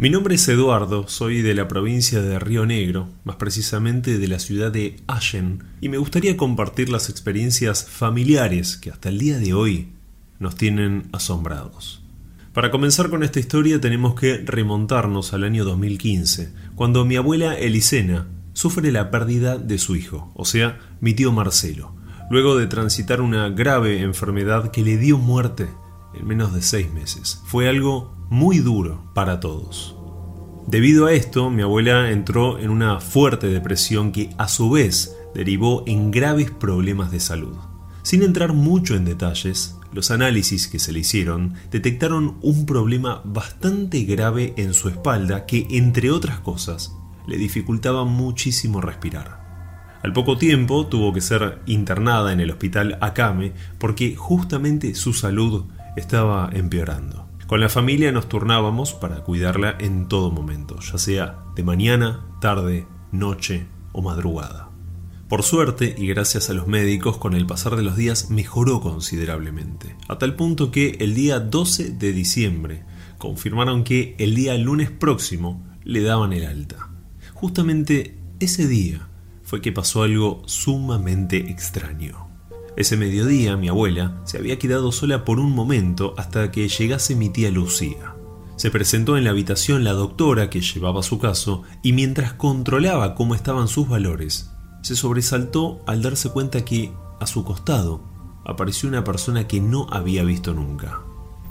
Mi nombre es Eduardo, soy de la provincia de Río Negro, más precisamente de la ciudad de Allen, y me gustaría compartir las experiencias familiares que hasta el día de hoy nos tienen asombrados. Para comenzar con esta historia tenemos que remontarnos al año 2015, cuando mi abuela Elisena sufre la pérdida de su hijo, o sea, mi tío Marcelo, luego de transitar una grave enfermedad que le dio muerte en menos de seis meses. Fue algo muy duro para todos. Debido a esto, mi abuela entró en una fuerte depresión que a su vez derivó en graves problemas de salud. Sin entrar mucho en detalles, los análisis que se le hicieron detectaron un problema bastante grave en su espalda que, entre otras cosas, le dificultaba muchísimo respirar. Al poco tiempo tuvo que ser internada en el hospital Akame porque justamente su salud estaba empeorando. Con la familia nos turnábamos para cuidarla en todo momento, ya sea de mañana, tarde, noche o madrugada. Por suerte, y gracias a los médicos, con el pasar de los días mejoró considerablemente, a tal punto que el día 12 de diciembre confirmaron que el día lunes próximo le daban el alta. Justamente ese día fue que pasó algo sumamente extraño. Ese mediodía mi abuela se había quedado sola por un momento hasta que llegase mi tía Lucía. Se presentó en la habitación la doctora que llevaba su caso y mientras controlaba cómo estaban sus valores, se sobresaltó al darse cuenta que, a su costado, apareció una persona que no había visto nunca.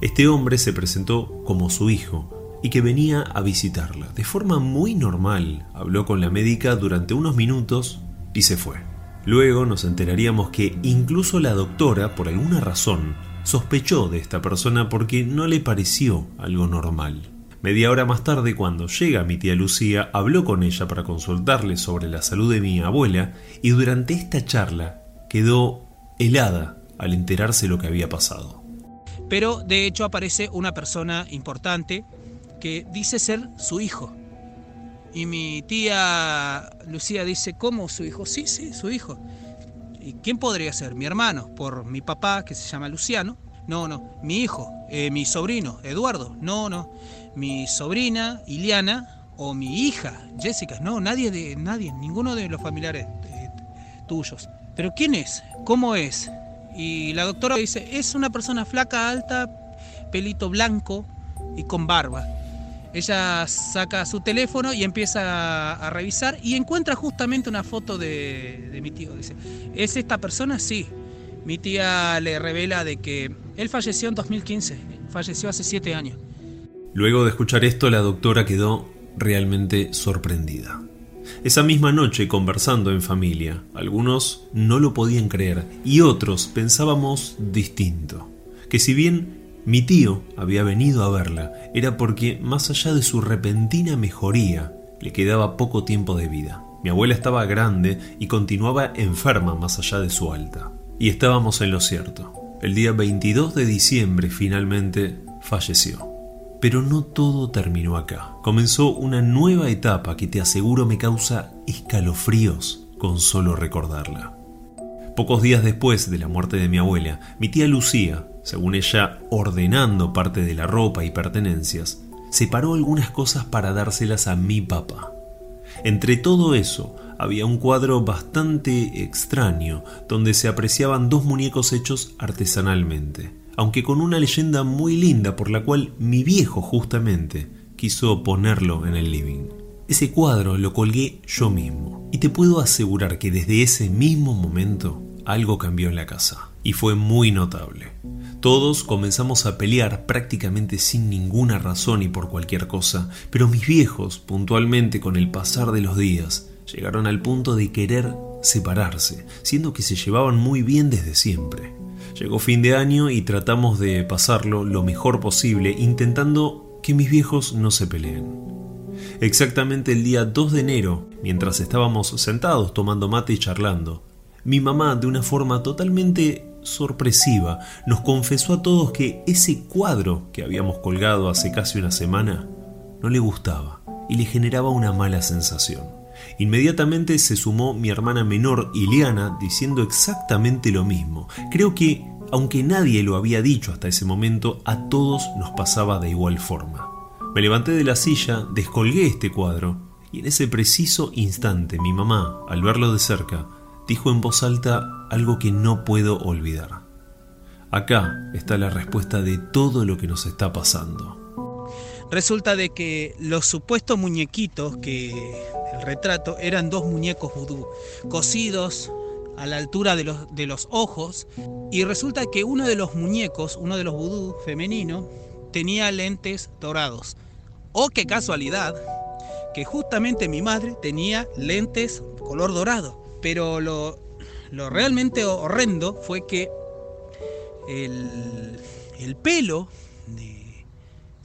Este hombre se presentó como su hijo y que venía a visitarla. De forma muy normal, habló con la médica durante unos minutos y se fue. Luego nos enteraríamos que incluso la doctora, por alguna razón, sospechó de esta persona porque no le pareció algo normal. Media hora más tarde, cuando llega mi tía Lucía, habló con ella para consultarle sobre la salud de mi abuela y durante esta charla quedó helada al enterarse lo que había pasado. Pero de hecho aparece una persona importante que dice ser su hijo. Y mi tía Lucía dice, ¿cómo su hijo? Sí, sí, su hijo. ¿Y quién podría ser? Mi hermano, por mi papá, que se llama Luciano. No, no. Mi hijo, eh, mi sobrino, Eduardo. No, no. Mi sobrina, Iliana, o mi hija, Jessica. No, nadie de nadie, ninguno de los familiares eh, tuyos. Pero ¿quién es? ¿Cómo es? Y la doctora dice, es una persona flaca, alta, pelito blanco y con barba. Ella saca su teléfono y empieza a, revisar y encuentra justamente una foto de, mi tío. Dice, ¿es esta persona? Sí. Mi tía le revela de que él falleció en 2015, falleció hace siete años. Luego de escuchar esto, la doctora quedó realmente sorprendida. Esa misma noche, conversando en familia, algunos no lo podían creer y otros pensábamos distinto. Que si bien mi tío había venido a verla, era porque, más allá de su repentina mejoría, le quedaba poco tiempo de vida. Mi abuela estaba grande y continuaba enferma más allá de su alta. Y estábamos en lo cierto. El día 22 de diciembre finalmente falleció. Pero no todo terminó acá. Comenzó una nueva etapa que te aseguro me causa escalofríos con solo recordarla. Pocos días después de la muerte de mi abuela, mi tía Lucía, según ella ordenando parte de la ropa y pertenencias, separó algunas cosas para dárselas a mi papá. Entre todo eso, había un cuadro bastante extraño donde se apreciaban dos muñecos hechos artesanalmente, aunque con una leyenda muy linda por la cual mi viejo justamente quiso ponerlo en el living. Ese cuadro lo colgué yo mismo y te puedo asegurar que desde ese mismo momento algo cambió en la casa y fue muy notable. Todos comenzamos a pelear prácticamente sin ninguna razón y por cualquier cosa, pero mis viejos, puntualmente con el pasar de los días, llegaron al punto de querer separarse, siendo que se llevaban muy bien desde siempre. Llegó fin de año y tratamos de pasarlo lo mejor posible, intentando que mis viejos no se peleen. Exactamente el día 2 de enero, mientras estábamos sentados tomando mate y charlando, mi mamá, de una forma totalmente sorpresiva, nos confesó a todos que ese cuadro que habíamos colgado hace casi una semana no le gustaba y le generaba una mala sensación. Inmediatamente se sumó mi hermana menor, Ileana, diciendo exactamente lo mismo. Creo que, aunque nadie lo había dicho hasta ese momento, a todos nos pasaba de igual forma. Me levanté de la silla, descolgué este cuadro, y en ese preciso instante mi mamá, al verlo de cerca, dijo en voz alta algo que no puedo olvidar. Acá está la respuesta de todo lo que nos está pasando. Resulta de que los supuestos muñequitos que el retrato eran dos muñecos vudú, cosidos a la altura de los, de los ojos, y resulta que uno de los muñecos, uno de los vudú femenino, tenía lentes dorados. Oh, qué casualidad, que justamente mi madre tenía lentes color dorado. Pero lo, realmente horrendo fue que el, pelo de,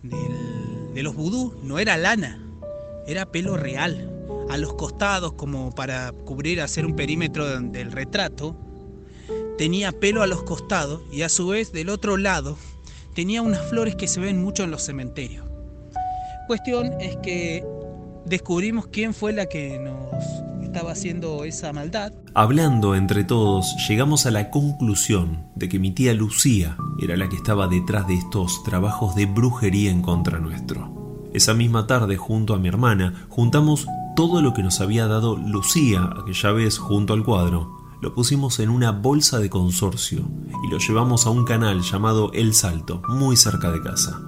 de los vudú no era lana, era pelo real. A los costados, como para cubrir, hacer un perímetro del retrato, tenía pelo a los costados y a su vez del otro lado tenía unas flores que se ven mucho en los cementerios. Cuestión es que descubrimos quién fue la que nos haciendo esa maldad. Hablando entre todos, llegamos a la conclusión de que mi tía Lucía era la que estaba detrás de estos trabajos de brujería en contra nuestro. Esa misma tarde, junto a mi hermana, juntamos todo lo que nos había dado Lucía aquella vez junto al cuadro. Lo pusimos en una bolsa de consorcio y lo llevamos a un canal llamado El Salto, muy cerca de casa.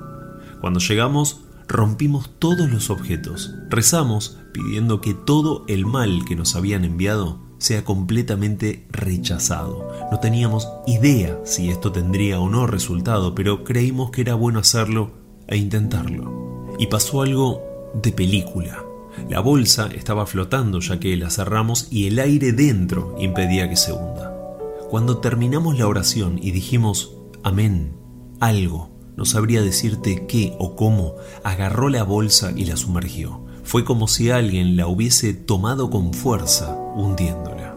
Cuando llegamos, rompimos todos los objetos, rezamos pidiendo que todo el mal que nos habían enviado sea completamente rechazado. No teníamos idea si esto tendría o no resultado, pero creímos que era bueno hacerlo e intentarlo. Y pasó algo de película. La bolsa estaba flotando ya que la cerramos y el aire dentro impedía que se hunda. Cuando terminamos la oración y dijimos, amén, algo, no sabría decirte qué o cómo, agarró la bolsa y la sumergió. Fue como si alguien la hubiese tomado con fuerza, hundiéndola.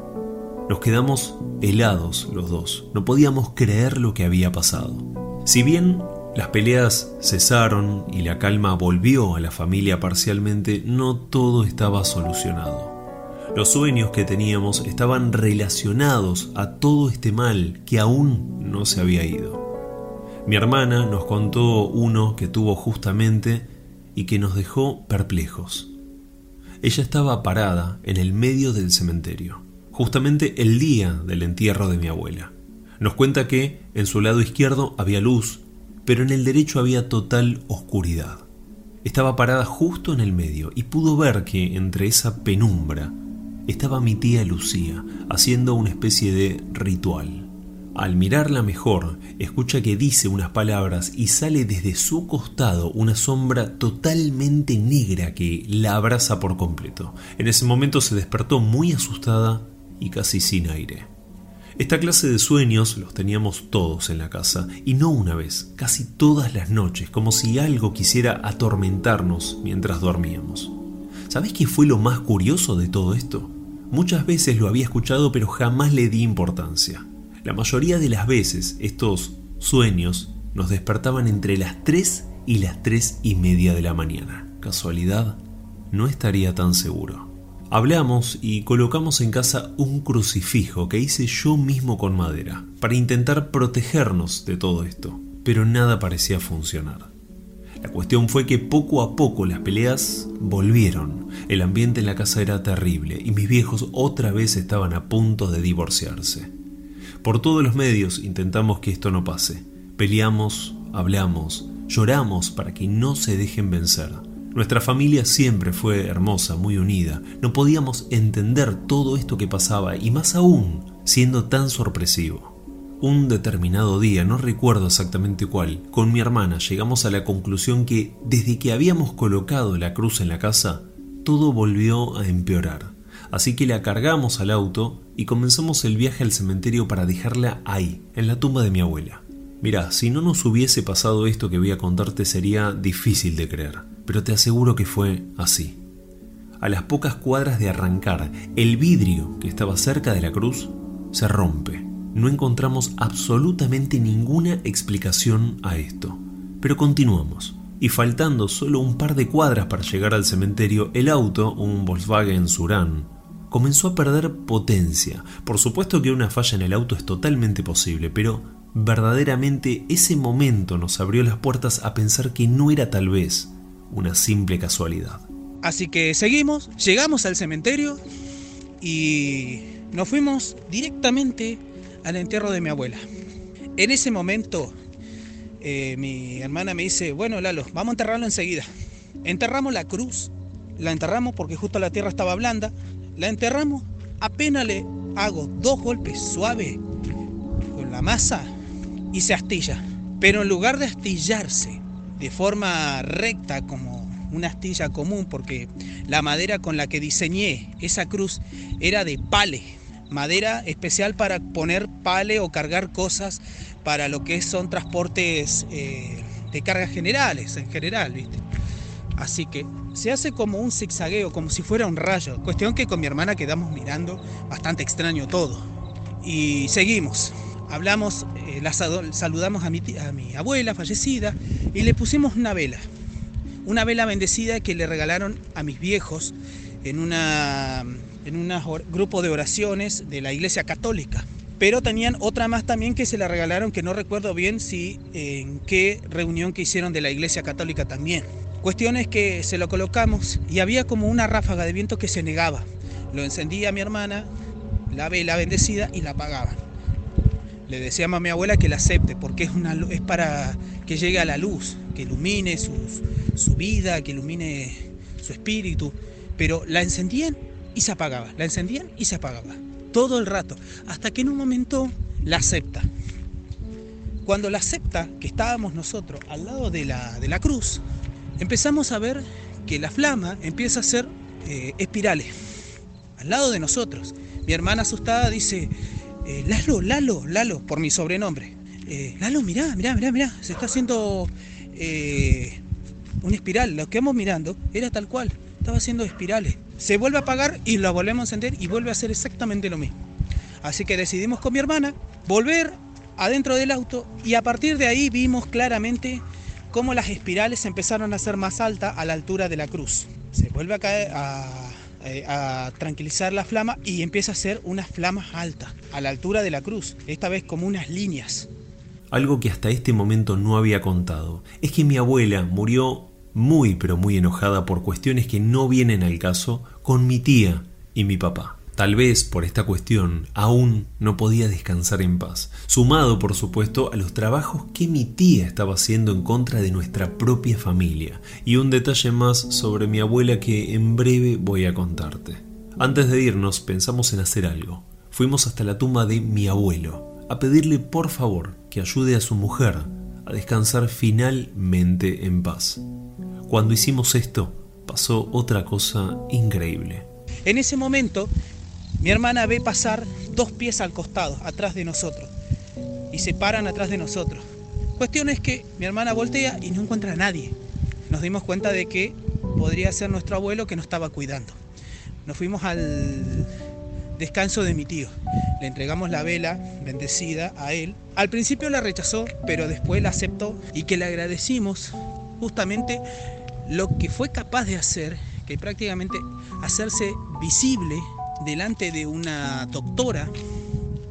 Nos quedamos helados los dos, no podíamos creer lo que había pasado. Si bien las peleas cesaron y la calma volvió a la familia parcialmente, no todo estaba solucionado. Los sueños que teníamos estaban relacionados a todo este mal que aún no se había ido. Mi hermana nos contó uno que tuvo justamente y que nos dejó perplejos. Ella estaba parada en el medio del cementerio, justamente el día del entierro de mi abuela. Nos cuenta que en su lado izquierdo había luz, pero en el derecho había total oscuridad. Estaba parada justo en el medio y pudo ver que entre esa penumbra estaba mi tía Lucía haciendo una especie de ritual. Al mirarla mejor, escucha que dice unas palabras y sale desde su costado una sombra totalmente negra que la abraza por completo. En ese momento se despertó muy asustada y casi sin aire. Esta clase de sueños los teníamos todos en la casa, y no una vez, casi todas las noches, como si algo quisiera atormentarnos mientras dormíamos. ¿Sabes qué fue lo más curioso de todo esto? Muchas veces lo había escuchado pero jamás le di importancia. La mayoría de las veces estos sueños nos despertaban entre las 3 y las 3 y media de la mañana. ¿Casualidad? No estaría tan seguro. Hablamos y colocamos en casa un crucifijo que hice yo mismo con madera, para intentar protegernos de todo esto, pero nada parecía funcionar. La cuestión fue que poco a poco las peleas volvieron, el ambiente en la casa era terrible y mis viejos otra vez estaban a punto de divorciarse. Por todos los medios intentamos que esto no pase. Peleamos, hablamos, lloramos para que no se dejen vencer. Nuestra familia siempre fue hermosa, muy unida. No podíamos entender todo esto que pasaba y más aún siendo tan sorpresivo. Un determinado día, no recuerdo exactamente cuál, con mi hermana llegamos a la conclusión que desde que habíamos colocado la cruz en la casa, todo volvió a empeorar. Así que la cargamos al auto y comenzamos el viaje al cementerio para dejarla ahí, en la tumba de mi abuela. Mira, si no nos hubiese pasado esto que voy a contarte sería difícil de creer, pero te aseguro que fue así. A las pocas cuadras de arrancar, el vidrio que estaba cerca de la cruz se rompe. No encontramos absolutamente ninguna explicación a esto, pero continuamos. Y faltando solo un par de cuadras para llegar al cementerio, el auto, un Volkswagen Suran, comenzó a perder potencia. Por supuesto que una falla en el auto es totalmente posible, pero verdaderamente ese momento nos abrió las puertas a pensar que no era tal vez una simple casualidad. Así que seguimos, llegamos al cementerio y nos fuimos directamente al entierro de mi abuela. En ese momento, eh, mi hermana me dice, bueno, Lalo, vamos a enterrarlo enseguida. Enterramos la cruz, la enterramos porque justo la tierra estaba blanda, la enterramos, apenas le hago dos golpes suaves con la masa y se astilla. Pero en lugar de astillarse de forma recta como una astilla común, porque la madera con la que diseñé esa cruz era de pale, madera especial para poner pale o cargar cosas para lo que son transportes eh, de cargas generales, en general, ¿viste? Así que se hace como un zigzagueo, como si fuera un rayo. Cuestión que con mi hermana quedamos mirando bastante extraño todo. Y seguimos. Hablamos, eh, la saludamos a mi, abuela fallecida y le pusimos una vela. Una vela bendecida que le regalaron a mis viejos en en un grupo de oraciones de la Iglesia Católica. Pero tenían otra más también que se la regalaron, que no recuerdo bien si en qué reunión que hicieron de la Iglesia Católica también. Cuestión es que se lo colocamos y había como una ráfaga de viento que se negaba. Lo encendía mi hermana, la vela bendecida y la apagaba. Le decíamos a mi abuela que la acepte porque es, una, es para que llegue a la luz, que ilumine su, su vida, que ilumine su espíritu. Pero la encendían y se apagaba, la encendían y se apagaba, todo el rato, hasta que en un momento la acepta. Cuando la acepta, que estábamos nosotros al lado de la, de la cruz, empezamos a ver que la flama empieza a hacer eh, espirales, al lado de nosotros. Mi hermana asustada dice, eh, Lalo, Lalo, Lalo, por mi sobrenombre. Eh, Lalo, mirá, mirá, mirá, mirá, se está haciendo una espiral. Lo que vamos mirando era tal cual, estaba haciendo espirales se vuelve a apagar y lo volvemos a encender y vuelve a hacer exactamente lo mismo. Así que decidimos con mi hermana volver adentro del auto y a partir de ahí vimos claramente cómo las espirales empezaron a ser más altas a la altura de la cruz. Se vuelve a caer eh, a, tranquilizar la flama y empieza a ser unas flamas altas a la altura de la cruz, esta vez como unas líneas. Algo que hasta este momento no había contado es que mi abuela murió muy pero muy enojada por cuestiones que no vienen al caso con mi tía y mi papá. Tal vez por esta cuestión aún no podía descansar en paz, sumado por supuesto a los trabajos que mi tía estaba haciendo en contra de nuestra propia familia, y un detalle más sobre mi abuela que en breve voy a contarte. Antes de irnos pensamos en hacer algo. Fuimos hasta la tumba de mi abuelo, a pedirle por favor que ayude a su mujer a descansar finalmente en paz. Cuando hicimos esto, pasó otra cosa increíble. En ese momento, mi hermana ve pasar dos pies al costado, atrás de nosotros, y se paran atrás de nosotros. Cuestión es que mi hermana voltea y no encuentra a nadie. Nos dimos cuenta de que podría ser nuestro abuelo que nos estaba cuidando. Nos fuimos al descanso de mi tío. Le entregamos la vela bendecida a él. Al principio la rechazó, pero después la aceptó y que le agradecimos justamente lo que fue capaz de hacer, que prácticamente hacerse visible delante de una doctora,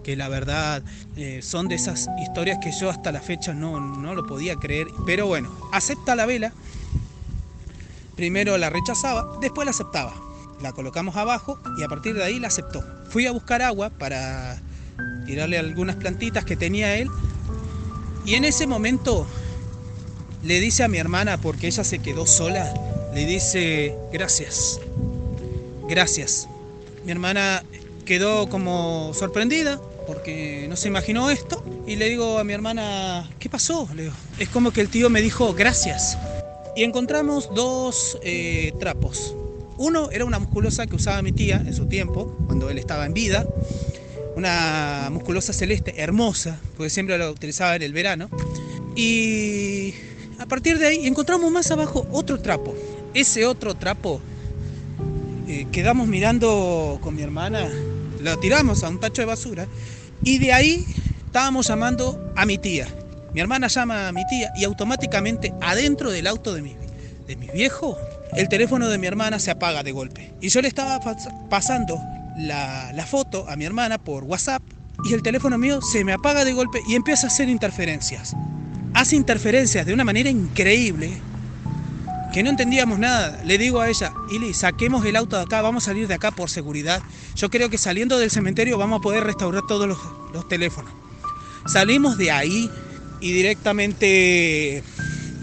que la verdad eh, son de esas historias que yo hasta la fecha no, no lo podía creer, pero bueno, acepta la vela, primero la rechazaba, después la aceptaba, la colocamos abajo y a partir de ahí la aceptó. Fui a buscar agua para tirarle algunas plantitas que tenía él y en ese momento le dice a mi hermana, porque ella se quedó sola, le dice, gracias, gracias. Mi hermana quedó como sorprendida porque no se imaginó esto y le digo a mi hermana, ¿qué pasó? Le digo, es como que el tío me dijo, gracias. Y encontramos dos eh, trapos. Uno era una musculosa que usaba mi tía en su tiempo, cuando él estaba en vida. Una musculosa celeste hermosa, porque siempre la utilizaba en el verano. Y a partir de ahí encontramos más abajo otro trapo. Ese otro trapo eh, quedamos mirando con mi hermana, lo tiramos a un tacho de basura y de ahí estábamos llamando a mi tía. Mi hermana llama a mi tía y automáticamente adentro del auto de mi, de mi viejo, el teléfono de mi hermana se apaga de golpe. Y yo le estaba pasando la, la foto a mi hermana por WhatsApp y el teléfono mío se me apaga de golpe y empieza a hacer interferencias hace interferencias de una manera increíble que no entendíamos nada. Le digo a ella, Ili, saquemos el auto de acá, vamos a salir de acá por seguridad. Yo creo que saliendo del cementerio vamos a poder restaurar todos los, teléfonos. Salimos de ahí y directamente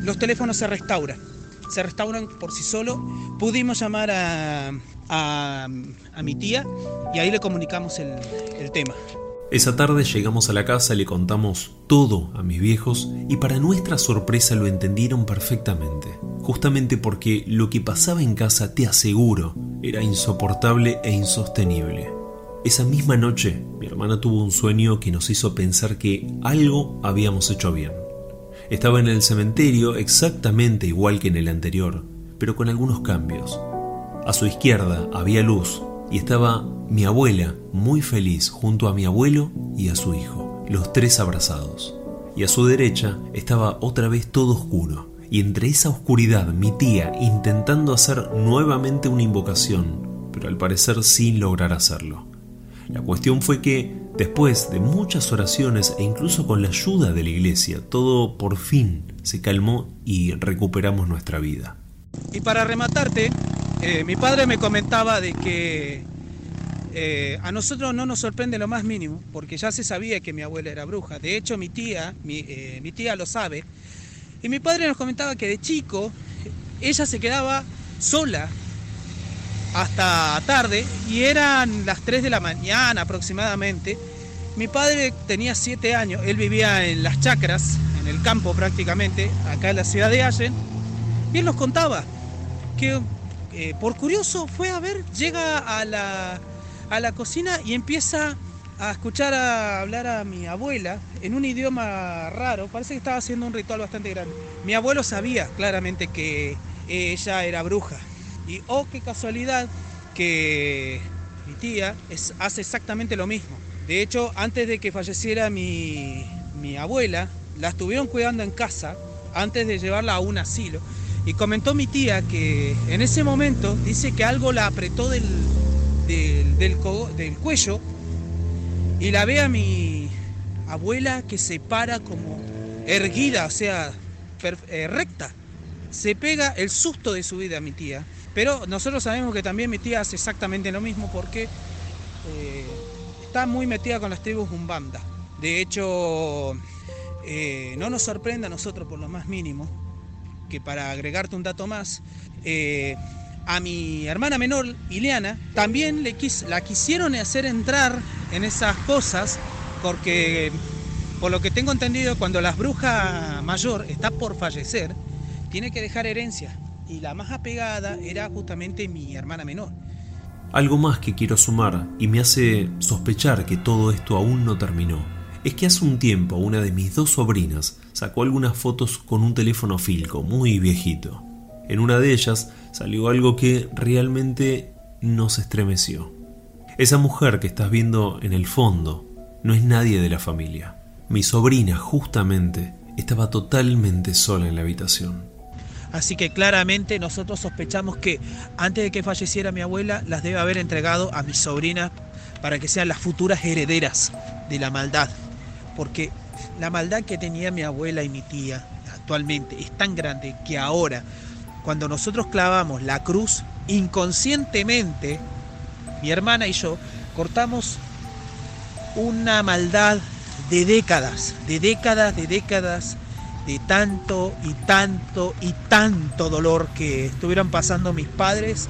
los teléfonos se restauran. Se restauran por sí solos. Pudimos llamar a, a, a mi tía y ahí le comunicamos el, el tema. Esa tarde llegamos a la casa, le contamos todo a mis viejos y para nuestra sorpresa lo entendieron perfectamente. Justamente porque lo que pasaba en casa, te aseguro, era insoportable e insostenible. Esa misma noche, mi hermana tuvo un sueño que nos hizo pensar que algo habíamos hecho bien. Estaba en el cementerio exactamente igual que en el anterior, pero con algunos cambios. A su izquierda había luz y estaba mi abuela muy feliz junto a mi abuelo y a su hijo, los tres abrazados. Y a su derecha estaba otra vez todo oscuro, y entre esa oscuridad mi tía intentando hacer nuevamente una invocación, pero al parecer sin lograr hacerlo. La cuestión fue que, después de muchas oraciones e incluso con la ayuda de la iglesia, todo por fin se calmó y recuperamos nuestra vida. Y para rematarte, eh, mi padre me comentaba de que eh, a nosotros no nos sorprende lo más mínimo, porque ya se sabía que mi abuela era bruja. De hecho, mi tía, mi, eh, mi tía lo sabe. Y mi padre nos comentaba que de chico ella se quedaba sola hasta tarde y eran las 3 de la mañana aproximadamente. Mi padre tenía 7 años, él vivía en las chacras, en el campo prácticamente, acá en la ciudad de Allen, y él nos contaba que eh, por curioso fue a ver, llega a la, a la cocina y empieza a escuchar a hablar a mi abuela en un idioma raro, parece que estaba haciendo un ritual bastante grande. Mi abuelo sabía claramente que ella era bruja. Y oh, qué casualidad que mi tía hace exactamente lo mismo. De hecho, antes de que falleciera mi, mi abuela, la estuvieron cuidando en casa antes de llevarla a un asilo. Y comentó mi tía que en ese momento dice que algo la apretó del, del, del cuello y la ve a mi abuela que se para como erguida, o sea, eh, recta. Se pega el susto de su vida a mi tía. Pero nosotros sabemos que también mi tía hace exactamente lo mismo porque eh, está muy metida con las tribus Umbanda. De hecho, eh, no nos sorprende a nosotros por lo más mínimo que para agregarte un dato más, a mi hermana menor, Ileana, también la quisieron hacer entrar en esas cosas porque, por lo que tengo entendido, cuando la bruja mayor está por fallecer, tiene que dejar herencia. Y la más apegada era justamente mi hermana menor. Algo más que quiero sumar y me hace sospechar que todo esto aún no terminó es que hace un tiempo una de mis dos sobrinas sacó algunas fotos con un teléfono Filco muy viejito. En una de ellas salió algo que realmente nos estremeció. Esa mujer que estás viendo en el fondo no es nadie de la familia. Mi sobrina justamente estaba totalmente sola en la habitación. Así que claramente nosotros sospechamos que antes de que falleciera mi abuela las debe haber entregado a mi sobrina para que sean las futuras herederas de la maldad porque la maldad que tenía mi abuela y mi tía actualmente es tan grande que ahora, cuando nosotros clavamos la cruz, inconscientemente, mi hermana y yo cortamos una maldad de décadas, de décadas, de décadas, de tanto y tanto y tanto dolor que estuvieron pasando mis padres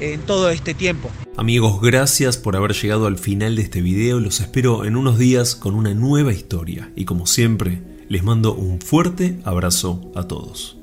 en todo este tiempo. Amigos, gracias por haber llegado al final de este video. Los espero en unos días con una nueva historia. Y como siempre, les mando un fuerte abrazo a todos.